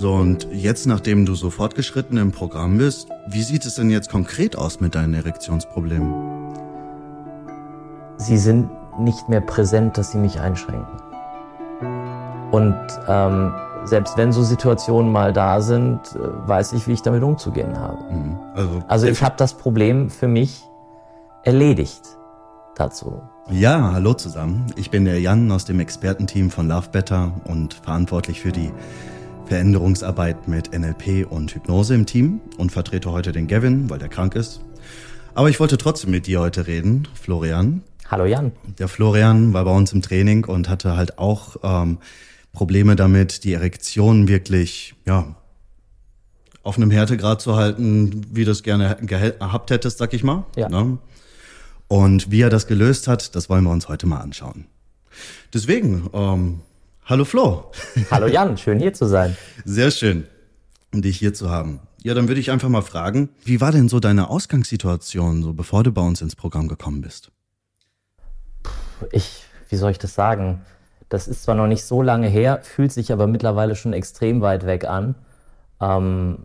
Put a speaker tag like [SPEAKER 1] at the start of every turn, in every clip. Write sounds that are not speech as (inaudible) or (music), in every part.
[SPEAKER 1] So, und jetzt, nachdem du so fortgeschritten im Programm bist, wie sieht es denn jetzt konkret aus mit deinen Erektionsproblemen?
[SPEAKER 2] Sie sind nicht mehr präsent, dass sie mich einschränken. Und ähm, selbst wenn so Situationen mal da sind, äh, weiß ich, wie ich damit umzugehen habe. Mhm. Also, also ich habe das Problem für mich erledigt dazu.
[SPEAKER 1] Ja, hallo zusammen. Ich bin der Jan aus dem Expertenteam von Love Better und verantwortlich für die Veränderungsarbeit mit NLP und Hypnose im Team und vertrete heute den Gavin, weil der krank ist. Aber ich wollte trotzdem mit dir heute reden, Florian.
[SPEAKER 2] Hallo Jan.
[SPEAKER 1] Der Florian war bei uns im Training und hatte halt auch ähm, Probleme damit, die Erektion wirklich, ja, auf einem Härtegrad zu halten, wie du es gerne gehabt hättest, sag ich mal. Ja. Ne? Und wie er das gelöst hat, das wollen wir uns heute mal anschauen. Deswegen, ähm, Hallo Flo.
[SPEAKER 2] Hallo Jan, schön hier zu sein.
[SPEAKER 1] Sehr schön, dich hier zu haben. Ja, dann würde ich einfach mal fragen, wie war denn so deine Ausgangssituation, so bevor du bei uns ins Programm gekommen bist?
[SPEAKER 2] Ich, wie soll ich das sagen? Das ist zwar noch nicht so lange her, fühlt sich aber mittlerweile schon extrem weit weg an. Ähm,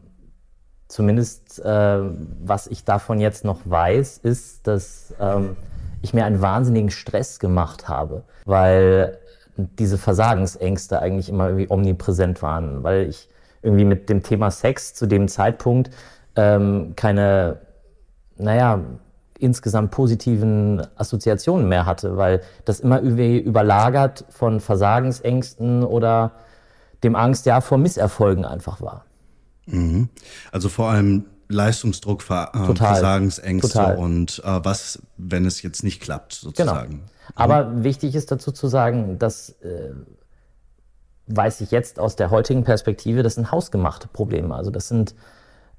[SPEAKER 2] zumindest, äh, was ich davon jetzt noch weiß, ist, dass ähm, ich mir einen wahnsinnigen Stress gemacht habe, weil diese Versagensängste eigentlich immer irgendwie omnipräsent waren, weil ich irgendwie mit dem Thema Sex zu dem Zeitpunkt ähm, keine, naja, insgesamt positiven Assoziationen mehr hatte, weil das immer überlagert von Versagensängsten oder dem Angst ja vor Misserfolgen einfach war.
[SPEAKER 1] Mhm. Also vor allem Leistungsdruck, Ver äh, Versagensängste Total. und äh, was, wenn es jetzt nicht klappt, sozusagen. Genau.
[SPEAKER 2] Aber mhm. wichtig ist dazu zu sagen, dass äh, weiß ich jetzt aus der heutigen Perspektive, das sind hausgemachte Probleme. Also das sind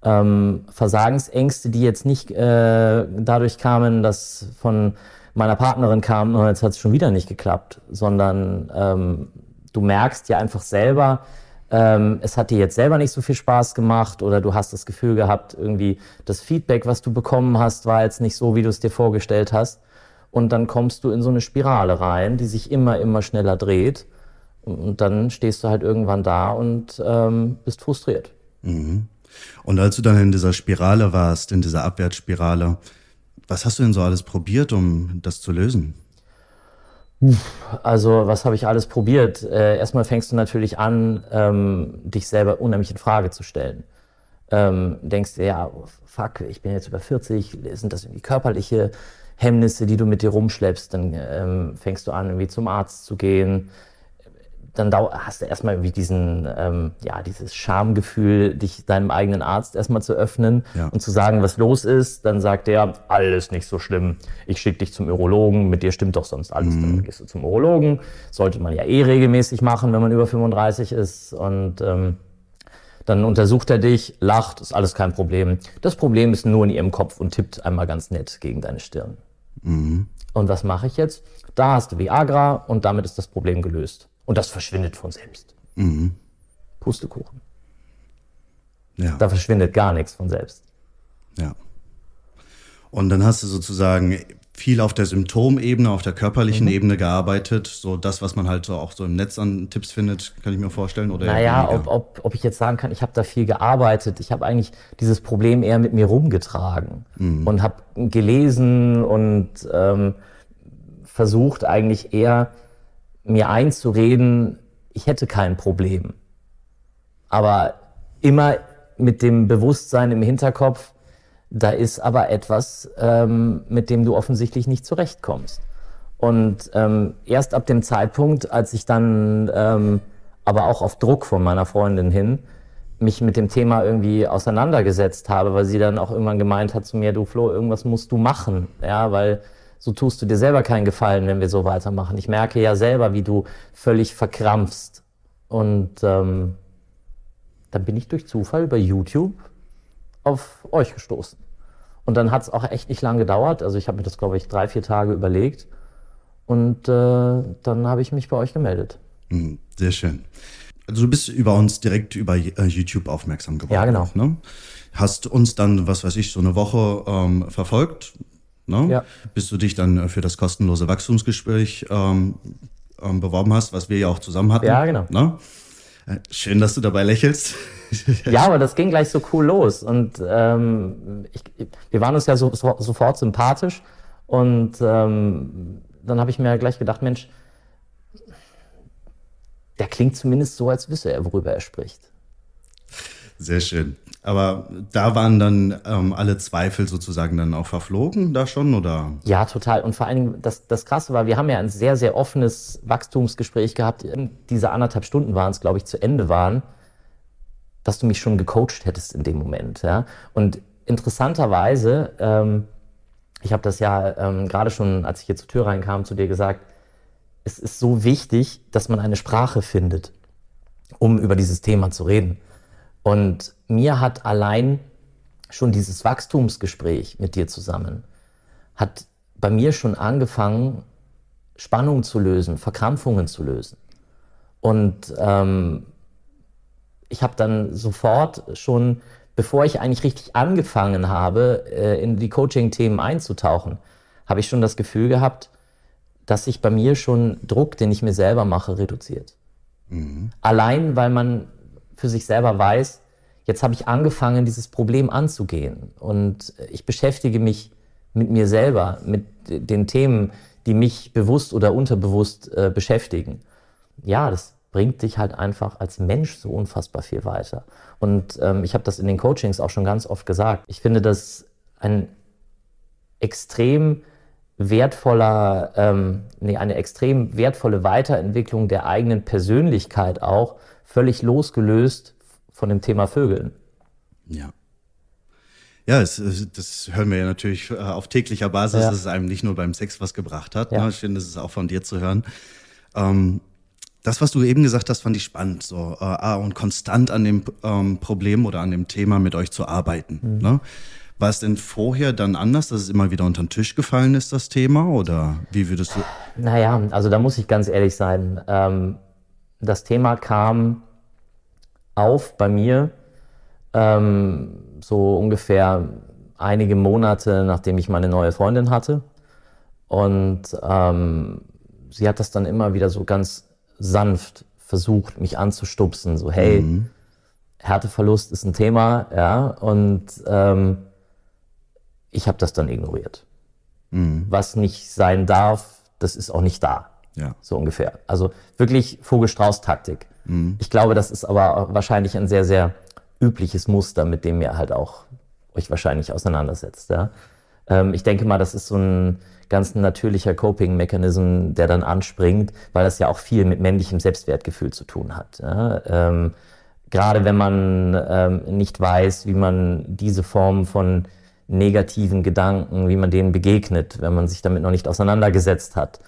[SPEAKER 2] ähm, Versagensängste, die jetzt nicht äh, dadurch kamen, dass von meiner Partnerin kam, und jetzt hat es schon wieder nicht geklappt, sondern ähm, du merkst ja einfach selber, ähm, es hat dir jetzt selber nicht so viel Spaß gemacht oder du hast das Gefühl gehabt, irgendwie das Feedback, was du bekommen hast, war jetzt nicht so, wie du es dir vorgestellt hast. Und dann kommst du in so eine Spirale rein, die sich immer, immer schneller dreht. Und dann stehst du halt irgendwann da und ähm, bist frustriert.
[SPEAKER 1] Mhm. Und als du dann in dieser Spirale warst, in dieser Abwärtsspirale, was hast du denn so alles probiert, um das zu lösen?
[SPEAKER 2] Also, was habe ich alles probiert? Äh, erstmal fängst du natürlich an, ähm, dich selber unheimlich in Frage zu stellen. Ähm, denkst dir, ja, fuck, ich bin jetzt über 40, sind das irgendwie körperliche Hemmnisse, die du mit dir rumschleppst. Dann ähm, fängst du an, irgendwie zum Arzt zu gehen. Dann hast du erstmal irgendwie diesen, ähm, ja, dieses Schamgefühl, dich deinem eigenen Arzt erstmal zu öffnen ja. und zu sagen, was los ist. Dann sagt der, alles nicht so schlimm. Ich schicke dich zum Urologen. Mit dir stimmt doch sonst alles. Mhm. Dann gehst du zum Urologen. Sollte man ja eh regelmäßig machen, wenn man über 35 ist. Und ähm, dann untersucht er dich, lacht, ist alles kein Problem. Das Problem ist nur in ihrem Kopf und tippt einmal ganz nett gegen deine Stirn. Mhm. Und was mache ich jetzt? Da hast du Viagra und damit ist das Problem gelöst. Und das verschwindet von selbst. Mhm. Pustekuchen. Ja. Da verschwindet gar nichts von selbst.
[SPEAKER 1] Ja. Und dann hast du sozusagen viel auf der Symptomebene, auf der körperlichen mhm. Ebene gearbeitet. So das, was man halt so auch so im Netz an Tipps findet, kann ich mir vorstellen. Oder
[SPEAKER 2] naja, ob, ob, ob ich jetzt sagen kann, ich habe da viel gearbeitet. Ich habe eigentlich dieses Problem eher mit mir rumgetragen mhm. und habe gelesen und ähm, versucht eigentlich eher mir einzureden, ich hätte kein Problem. Aber immer mit dem Bewusstsein im Hinterkopf, da ist aber etwas, ähm, mit dem du offensichtlich nicht zurechtkommst. Und ähm, erst ab dem Zeitpunkt, als ich dann, ähm, aber auch auf Druck von meiner Freundin hin, mich mit dem Thema irgendwie auseinandergesetzt habe, weil sie dann auch irgendwann gemeint hat zu mir, du Flo, irgendwas musst du machen, ja, weil so tust du dir selber keinen Gefallen, wenn wir so weitermachen. Ich merke ja selber, wie du völlig verkrampfst. Und ähm, dann bin ich durch Zufall über YouTube auf euch gestoßen. Und dann hat es auch echt nicht lang gedauert. Also ich habe mir das, glaube ich, drei, vier Tage überlegt. Und äh, dann habe ich mich bei euch gemeldet.
[SPEAKER 1] Mhm, sehr schön. Also du bist über uns direkt über äh, YouTube aufmerksam geworden.
[SPEAKER 2] Ja, genau. Ne?
[SPEAKER 1] Hast uns dann, was weiß ich, so eine Woche ähm, verfolgt. Ne? Ja. Bis du dich dann für das kostenlose Wachstumsgespräch ähm, ähm, beworben hast, was wir ja auch zusammen hatten.
[SPEAKER 2] Ja, genau.
[SPEAKER 1] Ne? Äh, schön, dass du dabei lächelst. (laughs)
[SPEAKER 2] ja, aber das ging gleich so cool los. Und ähm, ich, wir waren uns ja so, so, sofort sympathisch. Und ähm, dann habe ich mir gleich gedacht, Mensch, der klingt zumindest so, als wisse er, worüber er spricht.
[SPEAKER 1] Sehr schön. Aber da waren dann ähm, alle Zweifel sozusagen dann auch verflogen, da schon, oder?
[SPEAKER 2] Ja, total. Und vor allen Dingen, das, das Krasse war, wir haben ja ein sehr, sehr offenes Wachstumsgespräch gehabt. Diese anderthalb Stunden waren es, glaube ich, zu Ende waren, dass du mich schon gecoacht hättest in dem Moment. Ja? Und interessanterweise, ähm, ich habe das ja ähm, gerade schon, als ich hier zur Tür reinkam, zu dir gesagt, es ist so wichtig, dass man eine Sprache findet, um über dieses Thema zu reden. Und mir hat allein schon dieses Wachstumsgespräch mit dir zusammen, hat bei mir schon angefangen, Spannungen zu lösen, Verkrampfungen zu lösen. Und ähm, ich habe dann sofort schon, bevor ich eigentlich richtig angefangen habe, äh, in die Coaching-Themen einzutauchen, habe ich schon das Gefühl gehabt, dass sich bei mir schon Druck, den ich mir selber mache, reduziert. Mhm. Allein, weil man für sich selber weiß, jetzt habe ich angefangen, dieses Problem anzugehen. Und ich beschäftige mich mit mir selber, mit den Themen, die mich bewusst oder unterbewusst äh, beschäftigen. Ja, das bringt dich halt einfach als Mensch so unfassbar viel weiter. Und ähm, ich habe das in den Coachings auch schon ganz oft gesagt. Ich finde das ein extrem wertvoller, ähm, nee, eine extrem wertvolle Weiterentwicklung der eigenen Persönlichkeit auch, völlig losgelöst von dem Thema Vögeln.
[SPEAKER 1] Ja. Ja, es, das hören wir ja natürlich äh, auf täglicher Basis, ja. dass es einem nicht nur beim Sex was gebracht hat. Ja. Ne? Schön, das ist auch von dir zu hören. Ähm, das, was du eben gesagt hast, fand ich spannend. So, äh, und konstant an dem ähm, Problem oder an dem Thema mit euch zu arbeiten. Mhm. Ne? War es denn vorher dann anders, dass es immer wieder unter den Tisch gefallen ist, das Thema? Oder wie würdest du.
[SPEAKER 2] Naja, also da muss ich ganz ehrlich sein. Ähm, das Thema kam auf bei mir ähm, so ungefähr einige Monate, nachdem ich meine neue Freundin hatte. Und ähm, sie hat das dann immer wieder so ganz sanft versucht, mich anzustupsen. So, hey, mhm. Härteverlust ist ein Thema, ja. Und ähm, ich habe das dann ignoriert. Mhm. Was nicht sein darf, das ist auch nicht da. Ja. So ungefähr. Also wirklich Vogelstrauß-Taktik. Mhm. Ich glaube, das ist aber wahrscheinlich ein sehr, sehr übliches Muster, mit dem ihr halt auch euch wahrscheinlich auseinandersetzt. Ja? Ähm, ich denke mal, das ist so ein ganz natürlicher Coping-Mechanism, der dann anspringt, weil das ja auch viel mit männlichem Selbstwertgefühl zu tun hat. Ja? Ähm, gerade wenn man ähm, nicht weiß, wie man diese Form von negativen Gedanken, wie man denen begegnet, wenn man sich damit noch nicht auseinandergesetzt hat,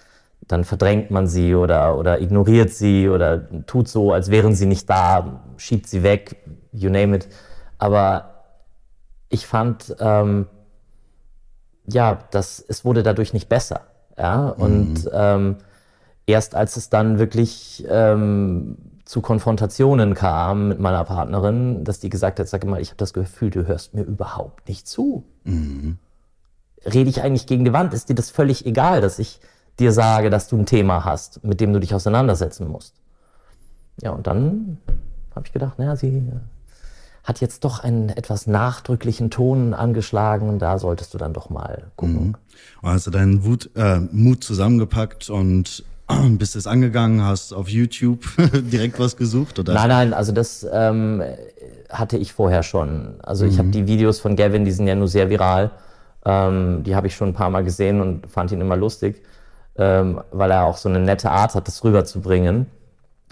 [SPEAKER 2] dann verdrängt man sie oder, oder ignoriert sie oder tut so, als wären sie nicht da, schiebt sie weg, you name it. Aber ich fand, ähm, ja, das, es wurde dadurch nicht besser. Ja? Und mhm. ähm, erst als es dann wirklich ähm, zu Konfrontationen kam mit meiner Partnerin, dass die gesagt hat, sag mal, ich habe das Gefühl, du hörst mir überhaupt nicht zu. Mhm. Rede ich eigentlich gegen die Wand? Ist dir das völlig egal, dass ich dir sage, dass du ein Thema hast, mit dem du dich auseinandersetzen musst. Ja, und dann habe ich gedacht, naja, sie äh, hat jetzt doch einen etwas nachdrücklichen Ton angeschlagen da solltest du dann doch mal gucken. Mhm.
[SPEAKER 1] Und hast du deinen Wut, äh, Mut zusammengepackt und bist es angegangen, hast auf YouTube (laughs) direkt was gesucht? Oder?
[SPEAKER 2] Nein, nein, also das ähm, hatte ich vorher schon. Also mhm. ich habe die Videos von Gavin, die sind ja nur sehr viral. Ähm, die habe ich schon ein paar Mal gesehen und fand ihn immer lustig ähm, weil er auch so eine nette Art hat, das rüberzubringen.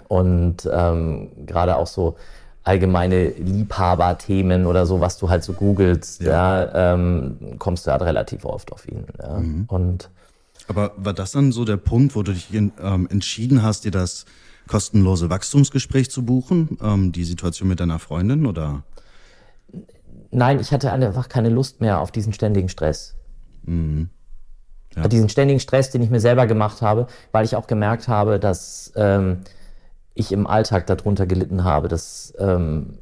[SPEAKER 2] Und ähm, gerade auch so allgemeine Liebhaberthemen oder so, was du halt so googelst, ja. ja ähm, kommst du halt relativ oft auf ihn. Ja. Mhm. Und
[SPEAKER 1] Aber war das dann so der Punkt, wo du dich in, ähm, entschieden hast, dir das kostenlose Wachstumsgespräch zu buchen, ähm, die Situation mit deiner Freundin oder?
[SPEAKER 2] Nein, ich hatte einfach keine Lust mehr auf diesen ständigen Stress. Mhm. Ja. Diesen ständigen Stress, den ich mir selber gemacht habe, weil ich auch gemerkt habe, dass ähm, ich im Alltag darunter gelitten habe, dass ähm,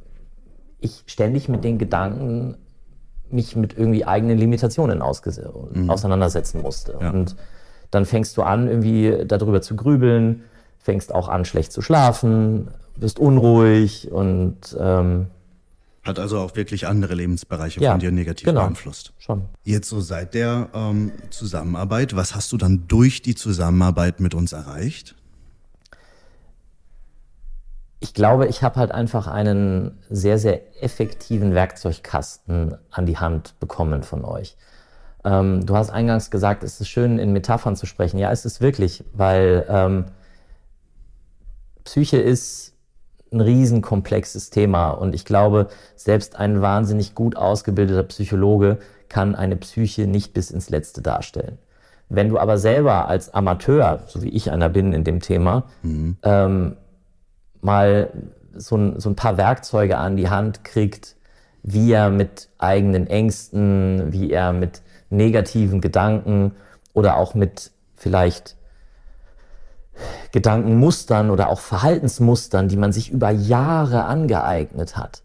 [SPEAKER 2] ich ständig mit den Gedanken mich mit irgendwie eigenen Limitationen mhm. auseinandersetzen musste. Ja. Und dann fängst du an, irgendwie darüber zu grübeln, fängst auch an, schlecht zu schlafen wirst unruhig und ähm,
[SPEAKER 1] hat also auch wirklich andere Lebensbereiche
[SPEAKER 2] Ja,
[SPEAKER 1] von dir negativ
[SPEAKER 2] genau.
[SPEAKER 1] beeinflusst.
[SPEAKER 2] schon.
[SPEAKER 1] Jetzt so seit der ähm, Zusammenarbeit, was hast du dann durch die Zusammenarbeit mit uns erreicht?
[SPEAKER 2] Ich glaube, ich habe halt einfach einen sehr, sehr effektiven Werkzeugkasten an die Hand bekommen von euch. Ähm, du hast eingangs gesagt, es ist schön, in Metaphern zu sprechen. Ja, es ist wirklich, weil ähm, Psyche ist ein riesenkomplexes Thema und ich glaube, selbst ein wahnsinnig gut ausgebildeter Psychologe kann eine Psyche nicht bis ins Letzte darstellen. Wenn du aber selber als Amateur, so wie ich einer bin in dem Thema, ähm, mal so ein, so ein paar Werkzeuge an die Hand kriegt, wie er mit eigenen Ängsten, wie er mit negativen Gedanken oder auch mit vielleicht Gedankenmustern oder auch Verhaltensmustern, die man sich über Jahre angeeignet hat.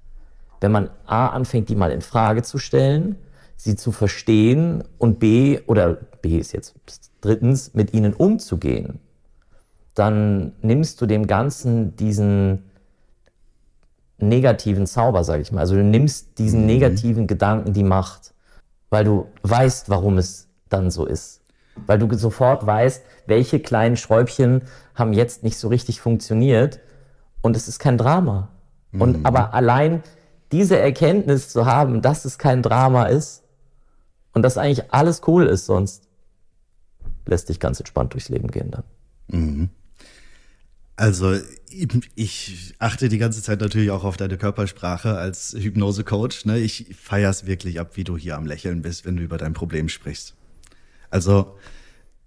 [SPEAKER 2] Wenn man A anfängt, die mal in Frage zu stellen, sie zu verstehen und B oder B ist jetzt drittens mit ihnen umzugehen, dann nimmst du dem Ganzen diesen negativen Zauber, sage ich mal. Also du nimmst diesen negativen Gedanken die Macht, weil du weißt, warum es dann so ist. Weil du sofort weißt, welche kleinen Schräubchen haben jetzt nicht so richtig funktioniert und es ist kein Drama. Und aber allein diese Erkenntnis zu haben, dass es kein Drama ist und dass eigentlich alles cool ist sonst, lässt dich ganz entspannt durchs Leben gehen dann.
[SPEAKER 1] Also ich achte die ganze Zeit natürlich auch auf deine Körpersprache als Hypnose-Coach. Ne? Ich feier's wirklich ab, wie du hier am Lächeln bist, wenn du über dein Problem sprichst. Also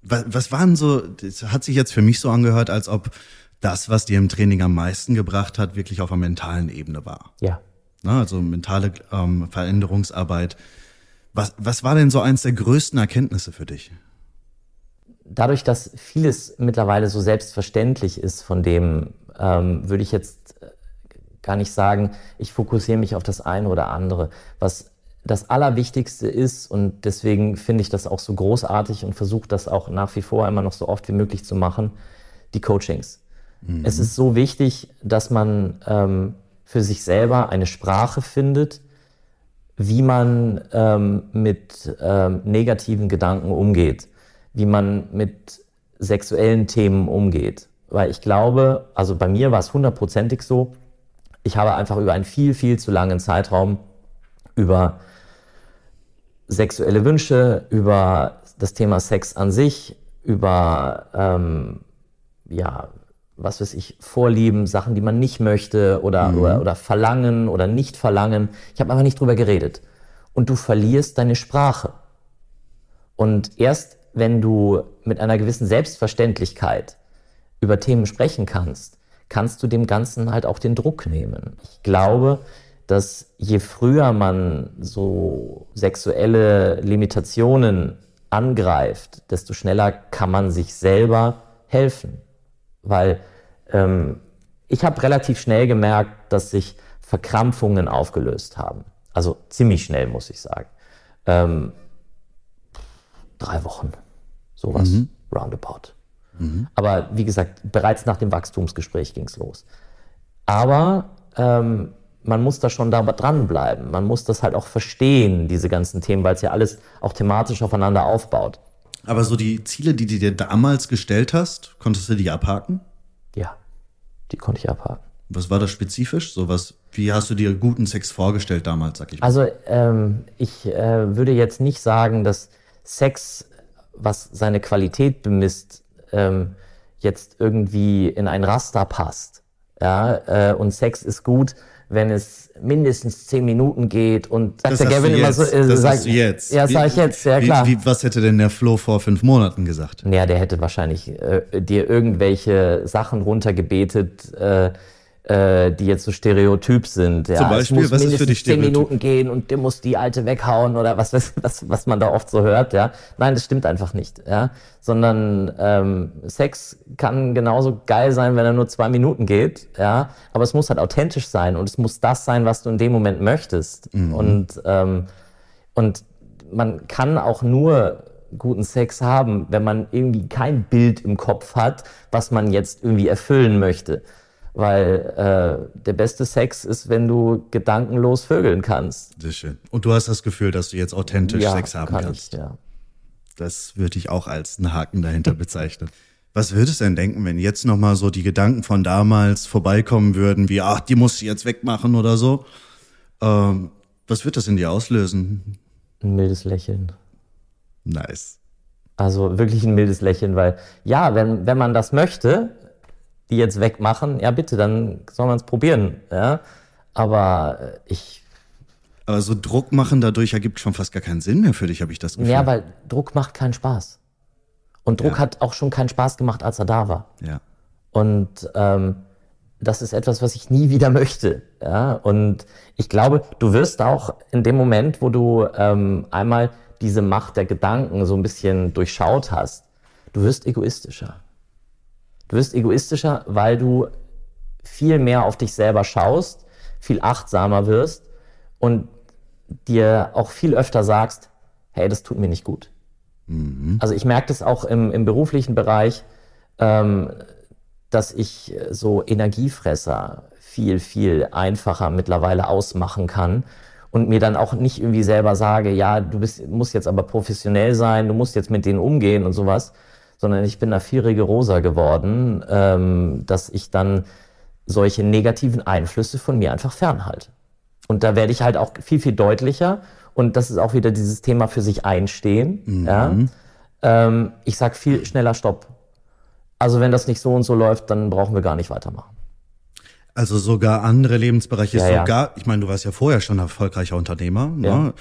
[SPEAKER 1] was, was waren so, das hat sich jetzt für mich so angehört, als ob das, was dir im Training am meisten gebracht hat, wirklich auf einer mentalen Ebene war.
[SPEAKER 2] Ja.
[SPEAKER 1] Ne? Also mentale ähm, Veränderungsarbeit. Was, was war denn so eins der größten Erkenntnisse für dich?
[SPEAKER 2] dadurch, dass vieles mittlerweile so selbstverständlich ist, von dem ähm, würde ich jetzt äh, gar nicht sagen, ich fokussiere mich auf das eine oder andere. Was das Allerwichtigste ist, und deswegen finde ich das auch so großartig und versuche das auch nach wie vor immer noch so oft wie möglich zu machen, die Coachings. Es ist so wichtig, dass man ähm, für sich selber eine Sprache findet, wie man ähm, mit ähm, negativen Gedanken umgeht, wie man mit sexuellen Themen umgeht. Weil ich glaube, also bei mir war es hundertprozentig so, ich habe einfach über einen viel, viel zu langen Zeitraum über sexuelle Wünsche, über das Thema Sex an sich, über ähm, ja, was weiß ich, Vorlieben, Sachen, die man nicht möchte oder, oder, oder verlangen oder nicht verlangen. Ich habe einfach nicht drüber geredet. Und du verlierst deine Sprache. Und erst wenn du mit einer gewissen Selbstverständlichkeit über Themen sprechen kannst, kannst du dem Ganzen halt auch den Druck nehmen. Ich glaube, dass je früher man so sexuelle Limitationen angreift, desto schneller kann man sich selber helfen. Weil ähm, ich habe relativ schnell gemerkt, dass sich Verkrampfungen aufgelöst haben. Also ziemlich schnell, muss ich sagen. Ähm, drei Wochen, sowas, roundabout. Aber wie gesagt, bereits nach dem Wachstumsgespräch ging's los. Aber ähm, man muss da schon da dranbleiben. Man muss das halt auch verstehen, diese ganzen Themen, weil es ja alles auch thematisch aufeinander aufbaut.
[SPEAKER 1] Aber so die Ziele, die du dir damals gestellt hast, konntest du die abhaken?
[SPEAKER 2] Ja, die konnte ich abhaken.
[SPEAKER 1] Was war das spezifisch? So was, wie hast du dir guten Sex vorgestellt damals, sag ich mal?
[SPEAKER 2] Also ähm, ich äh, würde jetzt nicht sagen, dass Sex, was seine Qualität bemisst, ähm, jetzt irgendwie in ein Raster passt. Ja, äh, und Sex ist gut, wenn es mindestens zehn Minuten geht und sagt
[SPEAKER 1] das
[SPEAKER 2] der Gavin immer so. äh,
[SPEAKER 1] das du jetzt.
[SPEAKER 2] Ja,
[SPEAKER 1] Wie-
[SPEAKER 2] sag ich jetzt, ja
[SPEAKER 1] wie,
[SPEAKER 2] klar.
[SPEAKER 1] Wie, was hätte denn der Flo vor fünf Monaten gesagt?
[SPEAKER 2] Ja, der hätte wahrscheinlich äh, dir irgendwelche Sachen runtergebetet, äh, äh, die jetzt so stereotyp sind. Ja,
[SPEAKER 1] Zum Beispiel,
[SPEAKER 2] es muss
[SPEAKER 1] was ist für
[SPEAKER 2] mindestens
[SPEAKER 1] dich
[SPEAKER 2] zehn? Minuten gehen und der muss die alte weghauen oder was, was, was, was man da oft so hört. Ja, nein, das stimmt einfach nicht. Ja, sondern ähm, Sex kann genauso geil sein, wenn er nur zwei Minuten geht. Ja, aber es muss halt authentisch sein und es muss das sein, was du in dem Moment möchtest.
[SPEAKER 1] Mhm.
[SPEAKER 2] Und ähm, und man kann auch nur guten Sex haben, wenn man irgendwie kein Bild im Kopf hat, was man jetzt irgendwie erfüllen möchte. Weil äh, der beste Sex ist, wenn du gedankenlos vögeln kannst.
[SPEAKER 1] Sehr schön. Und du hast das Gefühl, dass du jetzt authentisch ja, Sex haben kann kannst.
[SPEAKER 2] Ich, ja.
[SPEAKER 1] Das würde ich auch als einen Haken dahinter bezeichnen. (laughs) Was würdest du denn denken, wenn jetzt nochmal so die Gedanken von damals vorbeikommen würden, wie, ach, die musst du jetzt wegmachen oder so? Ähm, was wird das in dir auslösen?
[SPEAKER 2] Ein mildes Lächeln.
[SPEAKER 1] Nice.
[SPEAKER 2] Also wirklich ein mildes Lächeln, weil ja, wenn, wenn man das möchte, die jetzt wegmachen, ja bitte, dann soll man es probieren. Ja? Aber äh, ich.
[SPEAKER 1] Aber so Druck machen dadurch ergibt schon fast gar keinen Sinn mehr für dich, habe ich das Gefühl.
[SPEAKER 2] Ja, weil Druck macht keinen Spaß. Und Druck ja. hat auch schon keinen Spaß gemacht, als er da war.
[SPEAKER 1] Ja.
[SPEAKER 2] Und ähm, das ist etwas, was ich nie wieder (laughs) möchte. Ja? Und ich glaube, du wirst auch in dem Moment, wo du ähm, einmal diese Macht der Gedanken so ein bisschen durchschaut hast, du wirst egoistischer. Du wirst egoistischer, weil du viel mehr auf dich selber schaust, viel achtsamer wirst und dir auch viel öfter sagst, hey, das tut mir nicht gut. Mhm. Also ich merke das auch im, im beruflichen Bereich, ähm, dass ich so Energiefresser viel, viel einfacher mittlerweile ausmachen kann und mir dann auch nicht irgendwie selber sage, ja, du bist, musst jetzt aber professionell sein, du musst jetzt mit denen umgehen und sowas, sondern ich bin da viel rigoroser geworden, ähm, dass ich dann solche negativen Einflüsse von mir einfach fernhalte. Und da werde ich halt auch viel, viel deutlicher. Und das ist auch wieder dieses Thema für sich einstehen. Mhm. Ja? Ähm, ich sag viel schneller Stopp. Also wenn das nicht so und so läuft, dann brauchen wir gar nicht weitermachen.
[SPEAKER 1] Also sogar andere Lebensbereiche, ja, sogar, ja. ich meine, du warst ja vorher schon erfolgreicher Unternehmer, ne?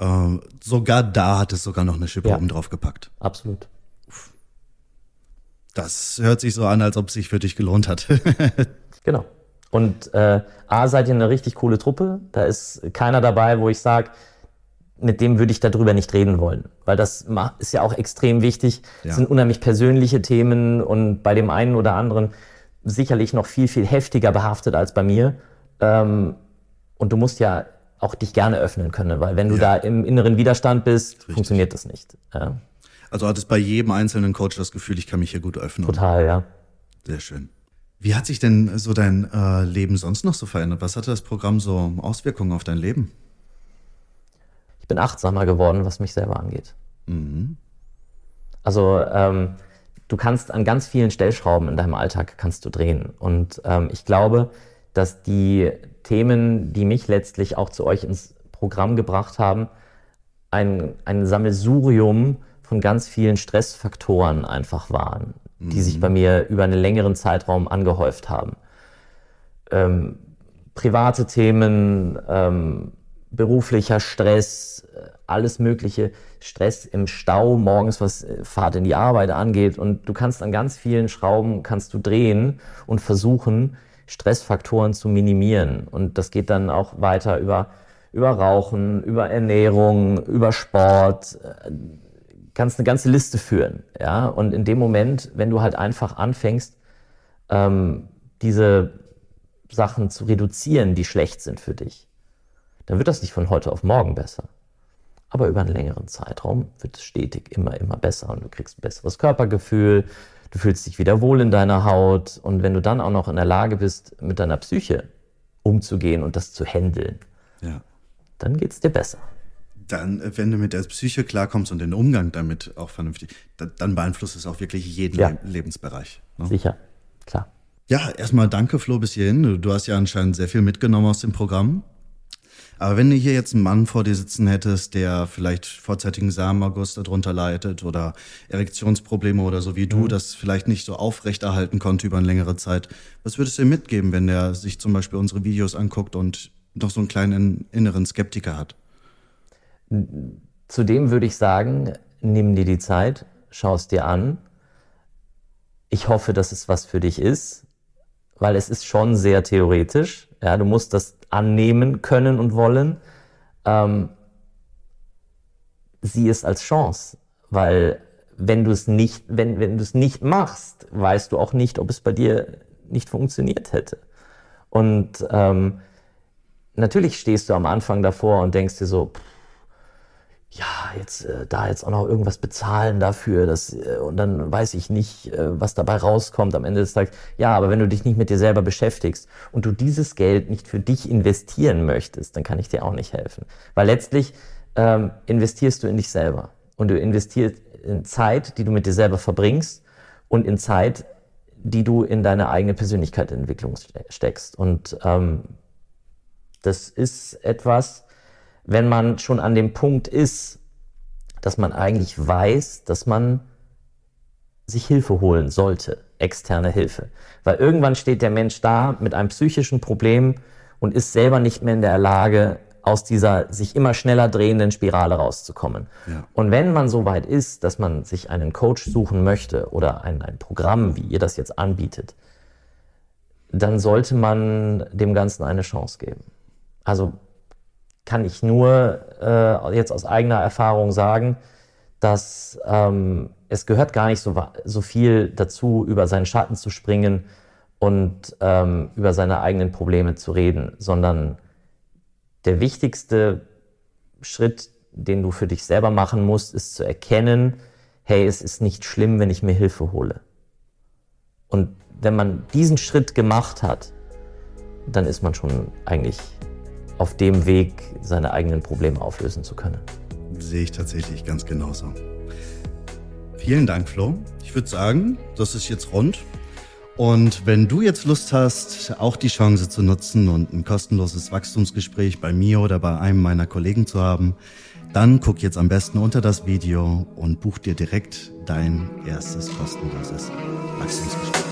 [SPEAKER 1] ähm, sogar da hat es sogar noch eine Schippe oben drauf gepackt.
[SPEAKER 2] Absolut.
[SPEAKER 1] Das hört sich so an, als ob es sich für dich gelohnt hat. (laughs)
[SPEAKER 2] genau. Und äh, A, seid ihr eine richtig coole Truppe. Da ist keiner dabei, wo ich sage, mit dem würde ich darüber nicht reden wollen. Weil das ist ja auch extrem wichtig. Ja. Das sind unheimlich persönliche Themen und bei dem einen oder anderen sicherlich noch viel, viel heftiger behaftet als bei mir. Ähm, und du musst ja auch dich gerne öffnen können, weil wenn du ja. da im inneren Widerstand bist, Richtig. funktioniert das nicht. Ja.
[SPEAKER 1] Also hattest bei jedem einzelnen Coach das Gefühl, ich kann mich hier gut öffnen.
[SPEAKER 2] Total, ja.
[SPEAKER 1] Sehr schön. Wie hat sich denn so dein äh, Leben sonst noch so verändert? Was hatte das Programm so Auswirkungen auf dein Leben?
[SPEAKER 2] Ich bin achtsamer geworden, was mich selber angeht. Mhm. Also ähm, du kannst an ganz vielen Stellschrauben in deinem Alltag kannst du drehen. Und ähm, ich glaube, dass die Themen, die mich letztlich auch zu euch ins Programm gebracht haben, ein, ein Sammelsurium von ganz vielen Stressfaktoren einfach waren, mhm. die sich mhm. bei mir über einen längeren Zeitraum angehäuft haben. Ähm, private Themen, ähm, beruflicher Stress, alles mögliche, Stress im Stau, morgens was äh, Fahrt in die Arbeit angeht und du kannst an ganz vielen Schrauben kannst du drehen und versuchen, Stressfaktoren zu minimieren und das geht dann auch weiter über, über Rauchen, über Ernährung, über Sport, äh, kannst eine ganze Liste führen, ja, und in dem Moment, wenn du halt einfach anfängst, ähm, diese Sachen zu reduzieren, die schlecht sind für dich, dann wird das nicht von heute auf morgen besser. Aber über einen längeren Zeitraum wird es stetig immer, immer besser und du kriegst ein besseres Körpergefühl, du fühlst dich wieder wohl in deiner Haut und wenn du dann auch noch in der Lage bist, mit deiner Psyche umzugehen und das zu handeln,
[SPEAKER 1] ja.
[SPEAKER 2] dann geht es dir besser.
[SPEAKER 1] Dann, äh, wenn du mit der Psyche klarkommst und den Umgang damit auch vernünftig, dann beeinflusst es auch wirklich jeden ja. Lebensbereich.
[SPEAKER 2] Ne? Sicher, klar.
[SPEAKER 1] Ja, erstmal danke, Flo, bis hierhin. Du hast ja anscheinend sehr viel mitgenommen aus dem Programm. Aber wenn du hier jetzt einen Mann vor dir sitzen hättest, der vielleicht vorzeitigen Samenerguss darunter leidet oder Erektionsprobleme oder so wie du, mhm. das vielleicht nicht so aufrechterhalten konnte über eine längere Zeit, was würdest du ihm mitgeben, wenn der sich zum Beispiel unsere Videos anguckt und noch so einen kleinen inneren Skeptiker hat?
[SPEAKER 2] Zudem würde ich sagen, nimm dir die Zeit, schau es dir an. Ich hoffe, dass es was für dich ist, weil es ist schon sehr theoretisch. Ja, du musst das annehmen können und wollen, ähm, sieh es als Chance, weil wenn du es nicht, wenn, wenn du es nicht machst, weißt du auch nicht, ob es bei dir nicht funktioniert hätte. Und ähm, natürlich stehst du am Anfang davor und denkst dir so, pff, ja, jetzt äh, da jetzt auch noch irgendwas bezahlen dafür, dass, äh, und dann weiß ich nicht, äh, was dabei rauskommt am Ende des Tages. Ja, aber wenn du dich nicht mit dir selber beschäftigst und du dieses Geld nicht für dich investieren möchtest, dann kann ich dir auch nicht helfen. Weil letztlich ähm, investierst du in dich selber und du investierst in Zeit, die du mit dir selber verbringst und in Zeit, die du in deine eigene Persönlichkeitsentwicklung steckst. Und ähm, das ist etwas, wenn man schon an dem Punkt ist, dass man eigentlich weiß, dass man sich Hilfe holen sollte, externe Hilfe. Weil irgendwann steht der Mensch da mit einem psychischen Problem und ist selber nicht mehr in der Lage, aus dieser sich immer schneller drehenden Spirale rauszukommen. Ja. Und wenn man so weit ist, dass man sich einen Coach suchen möchte oder ein, ein Programm, wie ihr das jetzt anbietet, dann sollte man dem Ganzen eine Chance geben. Also kann ich nur äh, jetzt aus eigener Erfahrung sagen, dass ähm, es gehört gar nicht so, so viel dazu, über seinen Schatten zu springen und ähm, über seine eigenen Probleme zu reden, sondern der wichtigste Schritt, den du für dich selber machen musst, ist zu erkennen, hey, es ist nicht schlimm, wenn ich mir Hilfe hole. Und wenn man diesen Schritt gemacht hat, dann ist man schon eigentlich auf dem Weg, seine eigenen Probleme auflösen zu können.
[SPEAKER 1] Sehe ich tatsächlich ganz genauso. Vielen Dank, Flo. Ich würde sagen, das ist jetzt rund. Und wenn du jetzt Lust hast, auch die Chance zu nutzen und ein kostenloses Wachstumsgespräch bei mir oder bei einem meiner Kollegen zu haben, dann guck jetzt am besten unter das Video und buch dir direkt dein erstes kostenloses Wachstumsgespräch.